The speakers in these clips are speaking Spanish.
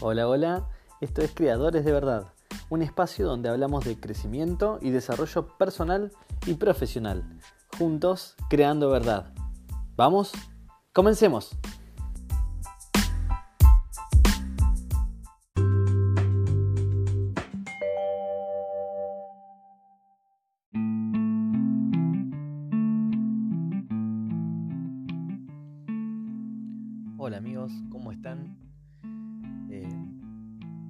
Hola, hola, esto es Creadores de Verdad, un espacio donde hablamos de crecimiento y desarrollo personal y profesional, juntos creando verdad. ¿Vamos? Comencemos.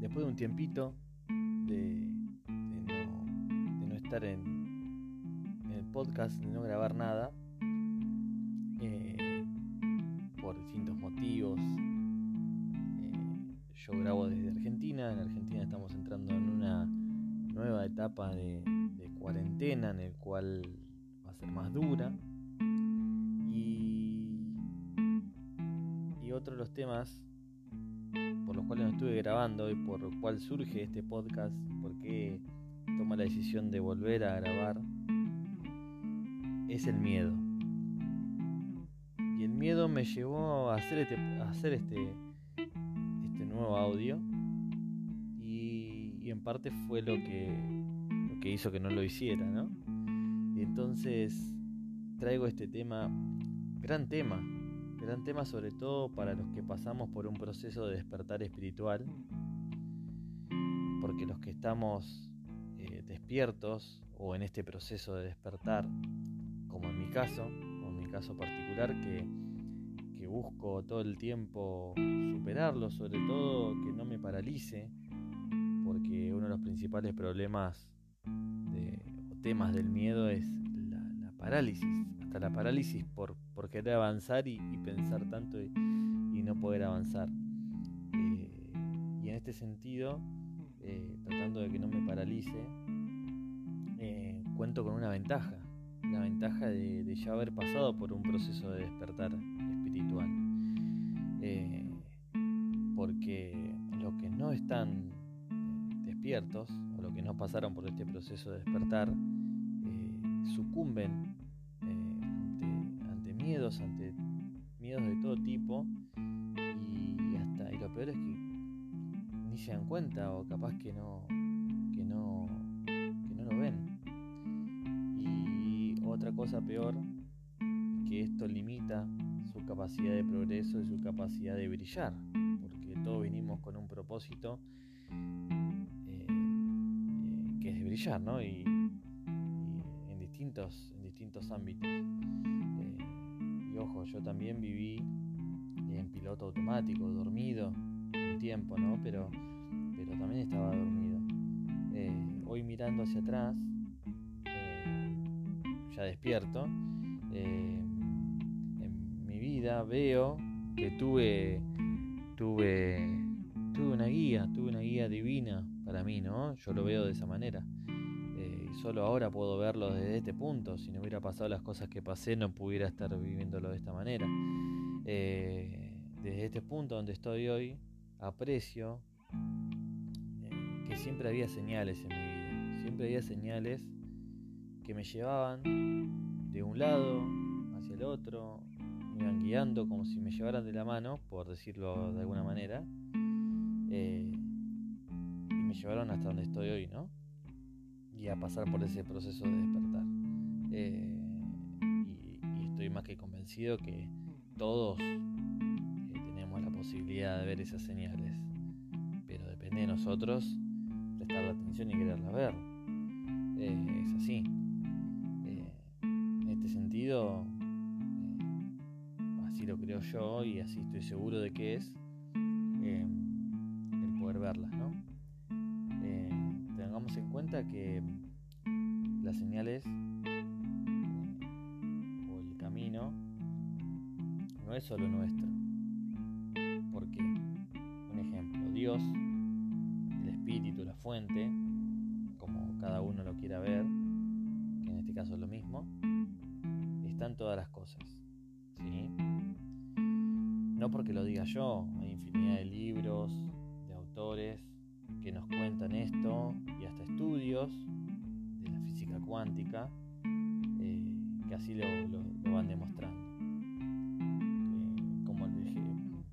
Después de un tiempito de, de no, de no estar en, el podcast, de no grabar nada, eh, por distintos motivos, eh, yo grabo desde Argentina, en Argentina estamos entrando en una nueva etapa de, cuarentena en el cual va a ser más dura. Y, otro de los temas cuales no estuve grabando y por lo cual surge este podcast, porque toma la decisión de volver a grabar, es el miedo. Y el miedo me llevó a hacer este, hacer este, este nuevo audio y, en parte fue lo que, lo que hizo que no lo hiciera, ¿no? Entonces traigo este tema, gran tema, gran tema sobre todo para los que pasamos por un proceso de despertar espiritual, porque los que estamos eh, despiertos o en este proceso de despertar, como en mi caso, o en mi caso particular, que, que busco todo el tiempo superarlo, sobre todo que no me paralice, porque uno de los principales problemas o temas del miedo es la parálisis, hasta la parálisis por, por querer avanzar y, pensar tanto y, y, no poder avanzar. Eh, y en este sentido, eh, tratando de que no me paralice, eh, cuento con una ventaja, la ventaja de, de, ya haber pasado por un proceso de despertar espiritual. porque los que no están despiertos, o los que no pasaron por este proceso de despertar, sucumben ante miedos de todo tipo y hasta y lo peor es que ni se dan cuenta o capaz que no que no que no lo ven. Y otra cosa peor que esto limita su capacidad de progreso y su capacidad de brillar, porque todos vinimos con un propósito eh, eh, que es de brillar, ¿no? Y en distintos en distintos ámbitos yo también viví en piloto automático, dormido un tiempo, ¿no? Pero, pero también estaba dormido. Eh, hoy mirando hacia atrás, eh, ya despierto, eh, en mi vida veo que tuve, tuve, tuve una guía, tuve una guía divina para mí, ¿no? Yo lo veo de esa manera solo ahora puedo verlo desde este punto. Si no hubiera pasado las cosas que pasé, no pudiera estar viviéndolo de esta manera. Eh, desde este punto donde estoy hoy, aprecio eh, que siempre había señales en mi vida. Siempre había señales que me llevaban de un lado hacia el otro, me iban guiando como si me llevaran de la mano, por decirlo de alguna manera. Eh, y me llevaron hasta donde estoy hoy, ¿no? Y a pasar por ese proceso de despertar. Eh, y, estoy más que convencido que todos eh, tenemos la posibilidad de ver esas señales, pero depende de nosotros prestar la atención y quererla ver. Eh, es así. en este sentido, así lo creo yo y así estoy seguro de que es en cuenta que las señales o el camino no es solo nuestro. Porque, un ejemplo, Dios, el espíritu, la fuente, como cada uno lo quiera ver, que en este caso es lo mismo, están todas las cosas. ¿sí? No porque lo diga yo, hay infinidad de libros, de autores que nos cuentan esto de la física cuántica eh, que así lo, van demostrando. Eh, como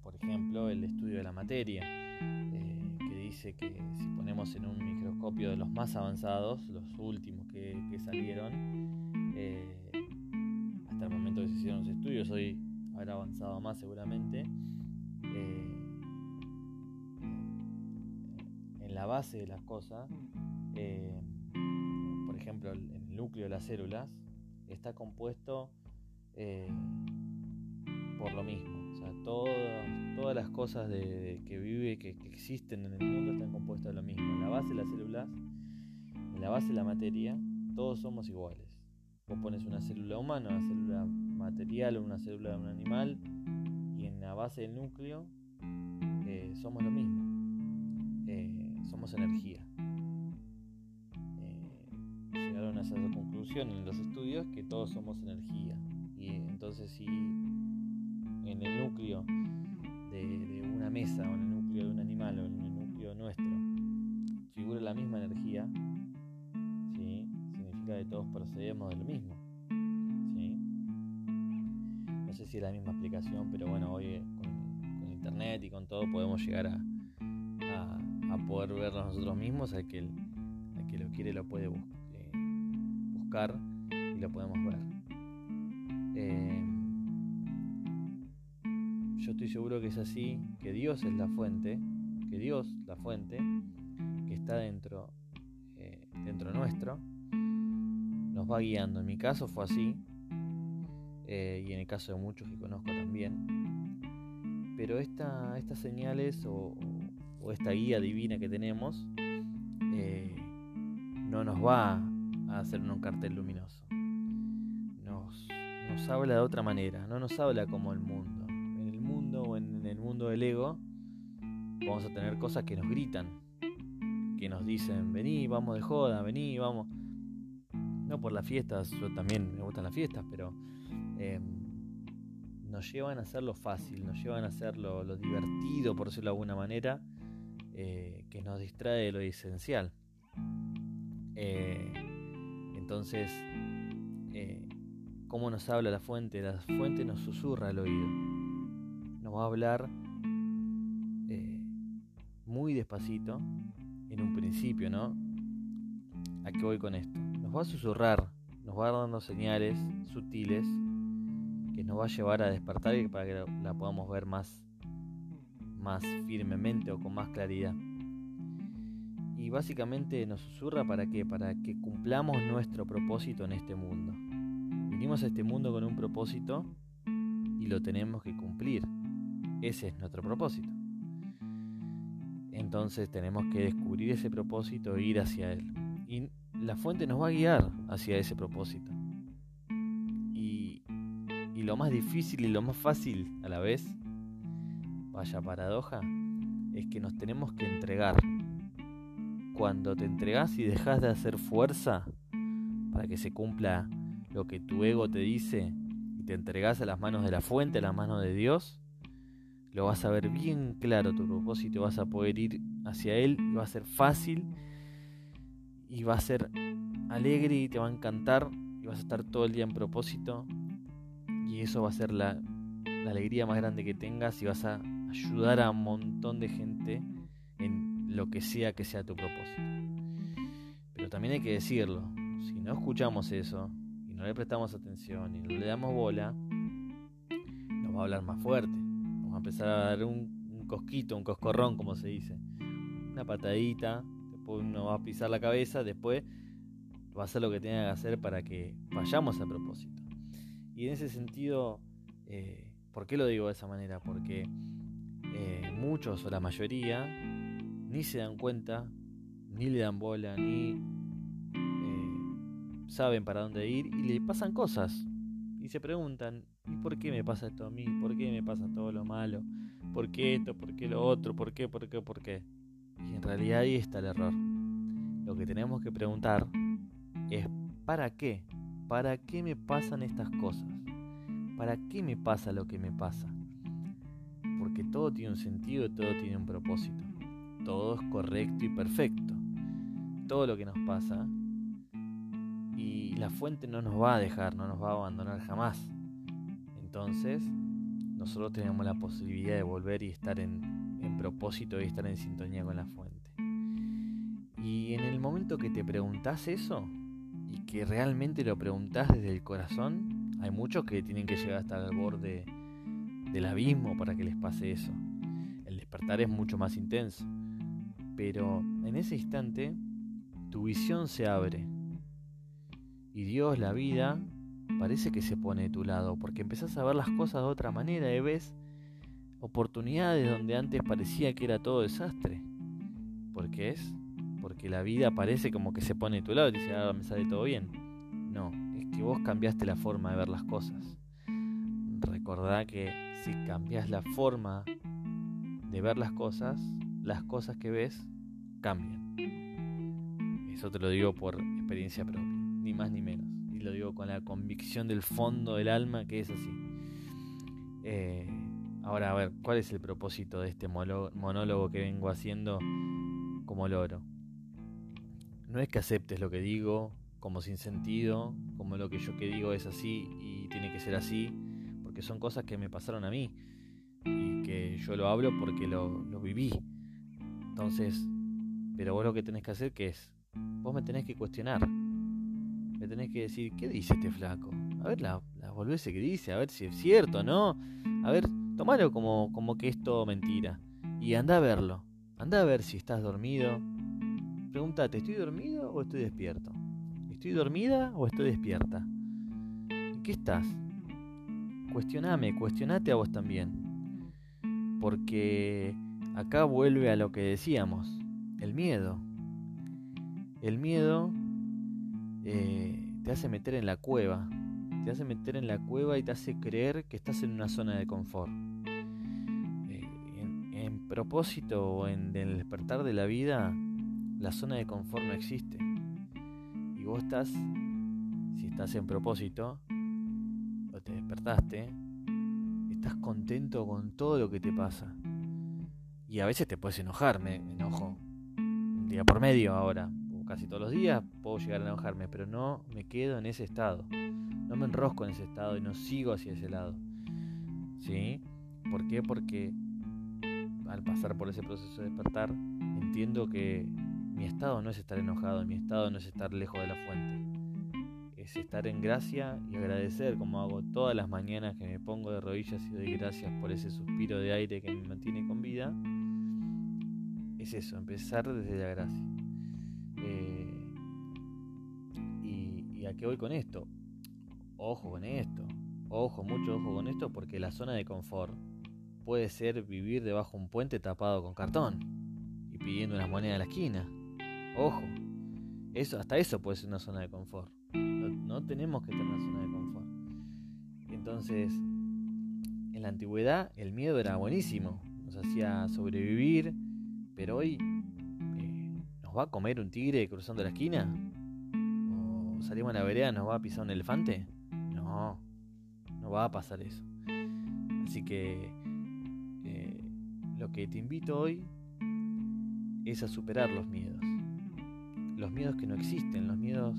por ejemplo el estudio de la materia. Eh, dice que si ponemos en un microscopio de los más avanzados, los últimos que, salieron, eh, hasta el momento que se hicieron los estudios, hoy habrá avanzado más seguramente, en la base de las cosas, eh, por ejemplo, en el núcleo de las células, está compuesto por lo mismo todas, las cosas de, que vive, que, existen en el mundo están compuestas de lo mismo. En la base de las células, en la base de la materia, todos somos iguales. Vos pones una célula humana, una célula material o una célula de un animal y en la base del núcleo eh, somos lo mismo. Eh, somos energía. Eh, llegaron a esa conclusión en los estudios que todos somos energía. Y entonces si en el núcleo de, una mesa o en el núcleo de un animal o en el núcleo nuestro figura la misma energía, ¿sí? significa que todos procedemos de lo mismo. ¿sí? No sé si es la misma explicación, pero bueno, hoy con, internet y con todo podemos llegar a, a, poder vernos nosotros mismos, al que, que lo quiere lo puede eh, y lo podemos ver. Eh, yo estoy seguro que es así, que Dios es la fuente, que Dios, la fuente, que está dentro, eh, dentro nuestro, nos va guiando. En mi caso fue así, eh, y en el caso de muchos que conozco también. Pero esta, estas señales o, esta guía divina que tenemos eh, no nos va a hacer un cartel luminoso. Nos, nos habla de otra manera, no nos habla como el mundo o en el mundo del ego, vamos a tener cosas que nos gritan, que nos dicen, vení, vamos de joda, vení, vamos. No por las fiestas, yo también me gustan las fiestas, pero em, nos llevan a hacer lo fácil, nos llevan a hacer lo, divertido, por decirlo de alguna manera, eh, que nos distrae de lo esencial. Eh, entonces, eh, ¿cómo nos habla la fuente? La fuente nos susurra al oído va a hablar eh, muy despacito en un principio, ¿no? ¿A qué voy con esto? Nos va a susurrar, nos va dando señales sutiles que nos va a llevar a despertar y para que la podamos ver más, más firmemente o con más claridad. Y básicamente nos susurra para qué? Para que cumplamos nuestro propósito en este mundo. Venimos a este mundo con un propósito y lo tenemos que cumplir. Ese es nuestro propósito. Entonces tenemos que descubrir ese propósito e ir hacia él. Y la fuente nos va a guiar hacia ese propósito. Y, y lo más difícil y lo más fácil a la vez, vaya paradoja, es que nos tenemos que entregar. Cuando te entregas y dejas de hacer fuerza para que se cumpla lo que tu ego te dice y te entregas a las manos de la fuente, a las manos de Dios, lo vas a ver bien claro tu propósito, vas a poder ir hacia él y va a ser fácil y va a ser alegre y te va a encantar y vas a estar todo el día en propósito y eso va a ser la, alegría más grande que tengas y vas a ayudar a un montón de gente en lo que sea que sea tu propósito. Pero también hay que decirlo, si no escuchamos eso y no le prestamos atención y no le damos bola, nos va a hablar más fuerte empezar a dar un, cosquito, un coscorrón, como se dice. Una patadita, después uno va a pisar la cabeza, después va a hacer lo que tenga que hacer para que vayamos a propósito. Y en ese sentido, eh, ¿por qué lo digo de esa manera? Porque eh, muchos o la mayoría ni se dan cuenta, ni le dan bola, ni eh, saben para dónde ir y le pasan cosas. Y se preguntan, ¿Y por qué me pasa esto a mí? ¿Por qué me pasa todo lo malo? ¿Por qué esto? ¿Por qué lo otro? ¿Por qué? ¿Por qué? ¿Por qué? Y en realidad ahí está el error. Lo que tenemos que preguntar es ¿para qué? ¿Para qué me pasan estas cosas? ¿Para qué me pasa lo que me pasa? Porque todo tiene un sentido, todo tiene un propósito. Todo es correcto y perfecto. Todo lo que nos pasa y la fuente no nos va a dejar, no nos va a abandonar jamás. Entonces, nosotros tenemos la posibilidad de volver y estar en, propósito y estar en sintonía con la fuente. Y en el momento que te preguntas eso, y que realmente lo preguntas desde el corazón, hay muchos que tienen que llegar hasta el borde del abismo para que les pase eso. El despertar es mucho más intenso. Pero en ese instante, tu visión se abre. Y Dios, la vida, parece que se pone de tu lado, porque empezás a ver las cosas de otra manera y ves oportunidades donde antes parecía que era todo desastre. ¿Por qué es? Porque la vida parece como que se pone de tu lado y dice, ah, me sale todo bien. No, es que vos cambiaste la forma de ver las cosas. Recordá que si cambias la forma de ver las cosas, las cosas que ves cambian. Eso te lo digo por experiencia propia, ni más ni menos. Y lo digo con la convicción del fondo del alma que es así. Eh, ahora, a ver, ¿cuál es el propósito de este monólogo que vengo haciendo como loro? No es que aceptes lo que digo como sin sentido, como lo que yo que digo es así y tiene que ser así, porque son cosas que me pasaron a mí y que yo lo hablo porque lo, lo viví. Entonces, pero vos lo que tenés que hacer que es, vos me tenés que cuestionar, me tenés que decir, ¿qué dice este flaco? A ver la, la que dice, a ver si es cierto, ¿no? A ver, tomalo como, como que es todo mentira. Y anda a verlo, anda a ver si estás dormido. Pregúntate, ¿estoy dormido o estoy despierto? ¿Estoy dormida o estoy despierta? ¿En qué estás? Cuestioname, cuestionate a vos también. Porque acá vuelve a lo que decíamos, el miedo. El miedo eh, te hace meter en la cueva, te hace meter en la cueva y te hace creer que estás en una zona de confort. Eh, en, propósito o en el despertar de la vida, la zona de confort no existe. Y vos estás, si estás en propósito, o te despertaste, estás contento con todo lo que te pasa. Y a veces te puedes enojar, me enojo día por medio ahora, casi todos los días puedo llegar a enojarme, pero no me quedo en ese estado. No me enrosco en ese estado y no sigo hacia ese lado. ¿Sí? ¿Por qué? Porque al pasar por ese proceso de despertar, entiendo que mi estado no es estar enojado, mi estado no es estar lejos de la fuente. Es estar en gracia y agradecer como hago todas las mañanas que me pongo de rodillas y doy gracias por ese suspiro de aire que me mantiene con vida es eso, empezar desde la gracia. Eh, y, a qué voy con esto? Ojo con esto, ojo, mucho ojo con esto, porque la zona de confort puede ser vivir debajo de un puente tapado con cartón y pidiendo una moneda a la esquina. Ojo, eso, hasta eso puede ser una zona de confort. No, no tenemos que tener una zona de confort. Entonces, en la antigüedad el miedo era buenísimo, nos hacía sobrevivir, pero hoy, eh, ¿nos va a comer un tigre cruzando la esquina? ¿O salimos a la vereda nos va a pisar un elefante? No, no va a pasar eso. Así que eh, lo que te invito hoy es a superar los miedos. Los miedos que no existen, los miedos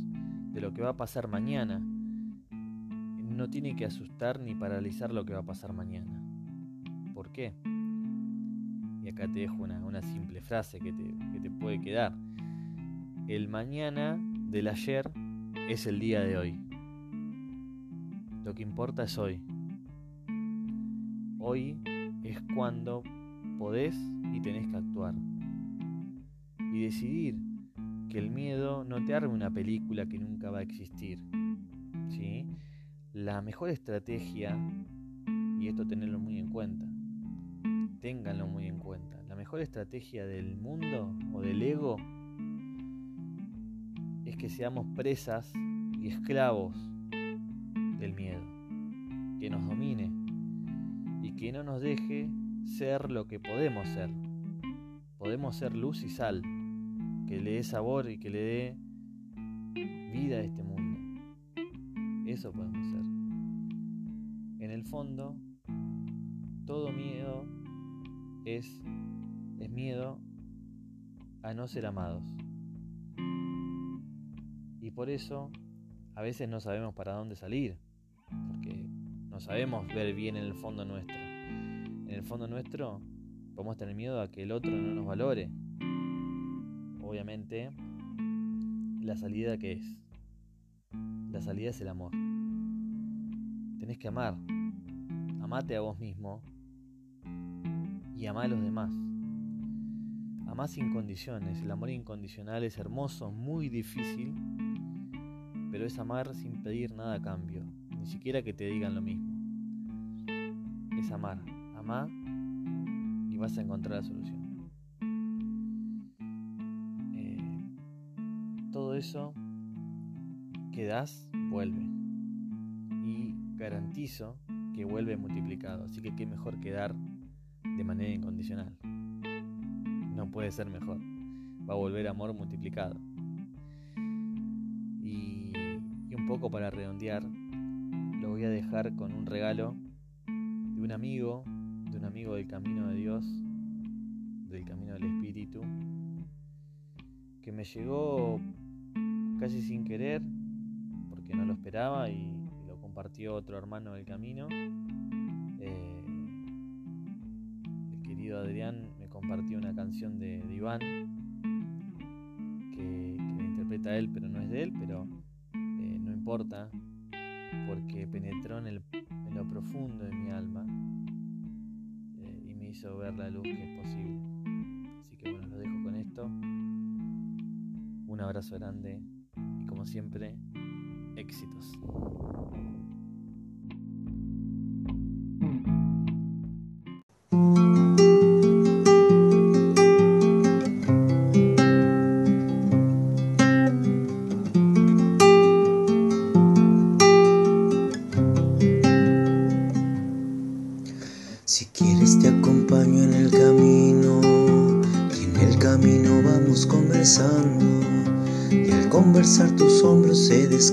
de lo que va a pasar mañana. No tiene que asustar ni paralizar lo que va a pasar mañana. ¿Por qué? Y acá te dejo una, simple frase que te, que te puede quedar. El mañana del ayer es el día de hoy. Lo que importa es hoy. Hoy es cuando podés y tenés que actuar. Y decidir que el miedo no te arme una película que nunca va a existir. ¿sí? La mejor estrategia, y esto tenerlo muy en cuenta, ténganlo muy en cuenta. La mejor estrategia del mundo o del ego es que seamos presas y esclavos del miedo, que nos domine y que no nos deje ser lo que podemos ser. Podemos ser luz y sal, que le dé sabor y que le dé vida a este mundo. Eso podemos ser. En el fondo, todo miedo es, es miedo a no ser amados. Y por eso a veces no sabemos para dónde salir, porque no sabemos ver bien en el fondo nuestro. En el fondo nuestro podemos tener miedo a que el otro no nos valore. Obviamente, la salida que es. La salida es el amor. Tenés que amar. Amate a vos mismo y amá a los demás. Amá sin condiciones. El amor incondicional es hermoso, muy difícil, pero es amar sin pedir nada a cambio, ni siquiera que te digan lo mismo. Es amar. Amá y vas a encontrar la solución. Eh, todo eso que das vuelve. Y garantizo que vuelve multiplicado. Así que qué mejor que dar de manera incondicional. No puede ser mejor. Va a volver amor multiplicado. Y, un poco para redondear, lo voy a dejar con un regalo de un amigo de un amigo del camino de Dios, del camino del Espíritu, que me llegó casi sin querer, porque no lo esperaba y, lo compartió otro hermano del camino. Eh, Adrián me compartió una canción de, Iván, que, que, interpreta él, pero no es de él, pero eh, no importa, porque penetró en, el, en lo profundo de mi alma hizo ver la luz que es posible. Así que bueno, lo dejo con esto. Un abrazo grande y como siempre, éxitos.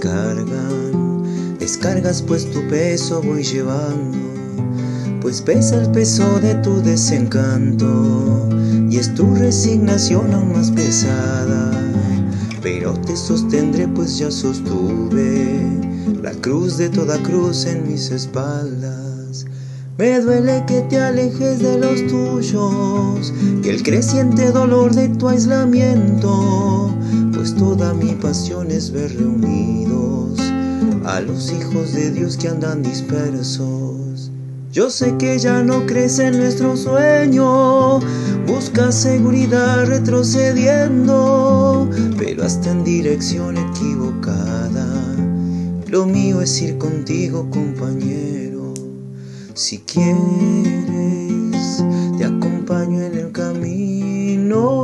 Descargan. Descargas pues tu peso voy llevando, pues pesa el peso de tu desencanto y es tu resignación aún más pesada. Pero te sostendré pues ya sostuve la cruz de toda cruz en mis espaldas. Me duele que te alejes de los tuyos, que el creciente dolor de tu aislamiento, pues toda mi pasión es ver reunidos a los hijos de Dios que andan dispersos. Yo sé que ya no crece en nuestro sueño, busca seguridad retrocediendo, pero hasta en dirección equivocada. Lo mío es ir contigo, compañero. Si quieres, te acompaño en el camino.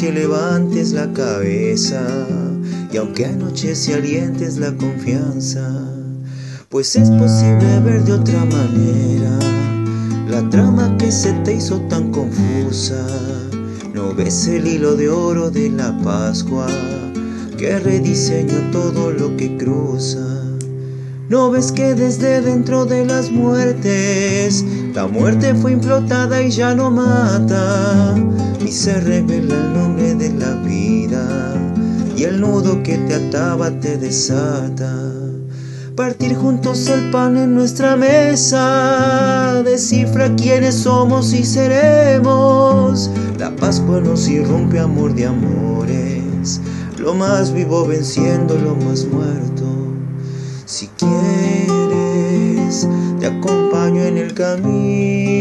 Es hora que levantes la cabeza y aunque anoche se alientes la confianza, pues es posible ver de otra manera la trama que se te hizo tan confusa. No ves el hilo de oro de la Pascua que rediseña todo lo que cruza. ¿No ves que desde dentro de las muertes la muerte fue implotada y ya no mata? Y se revela el nombre de la vida y el nudo que te ataba te desata. Partir juntos el pan en nuestra mesa descifra quiénes somos y seremos. La Pascua nos irrumpe amor de amores, lo más vivo venciendo lo más muerto. Si quieres, te acompaño en el camino.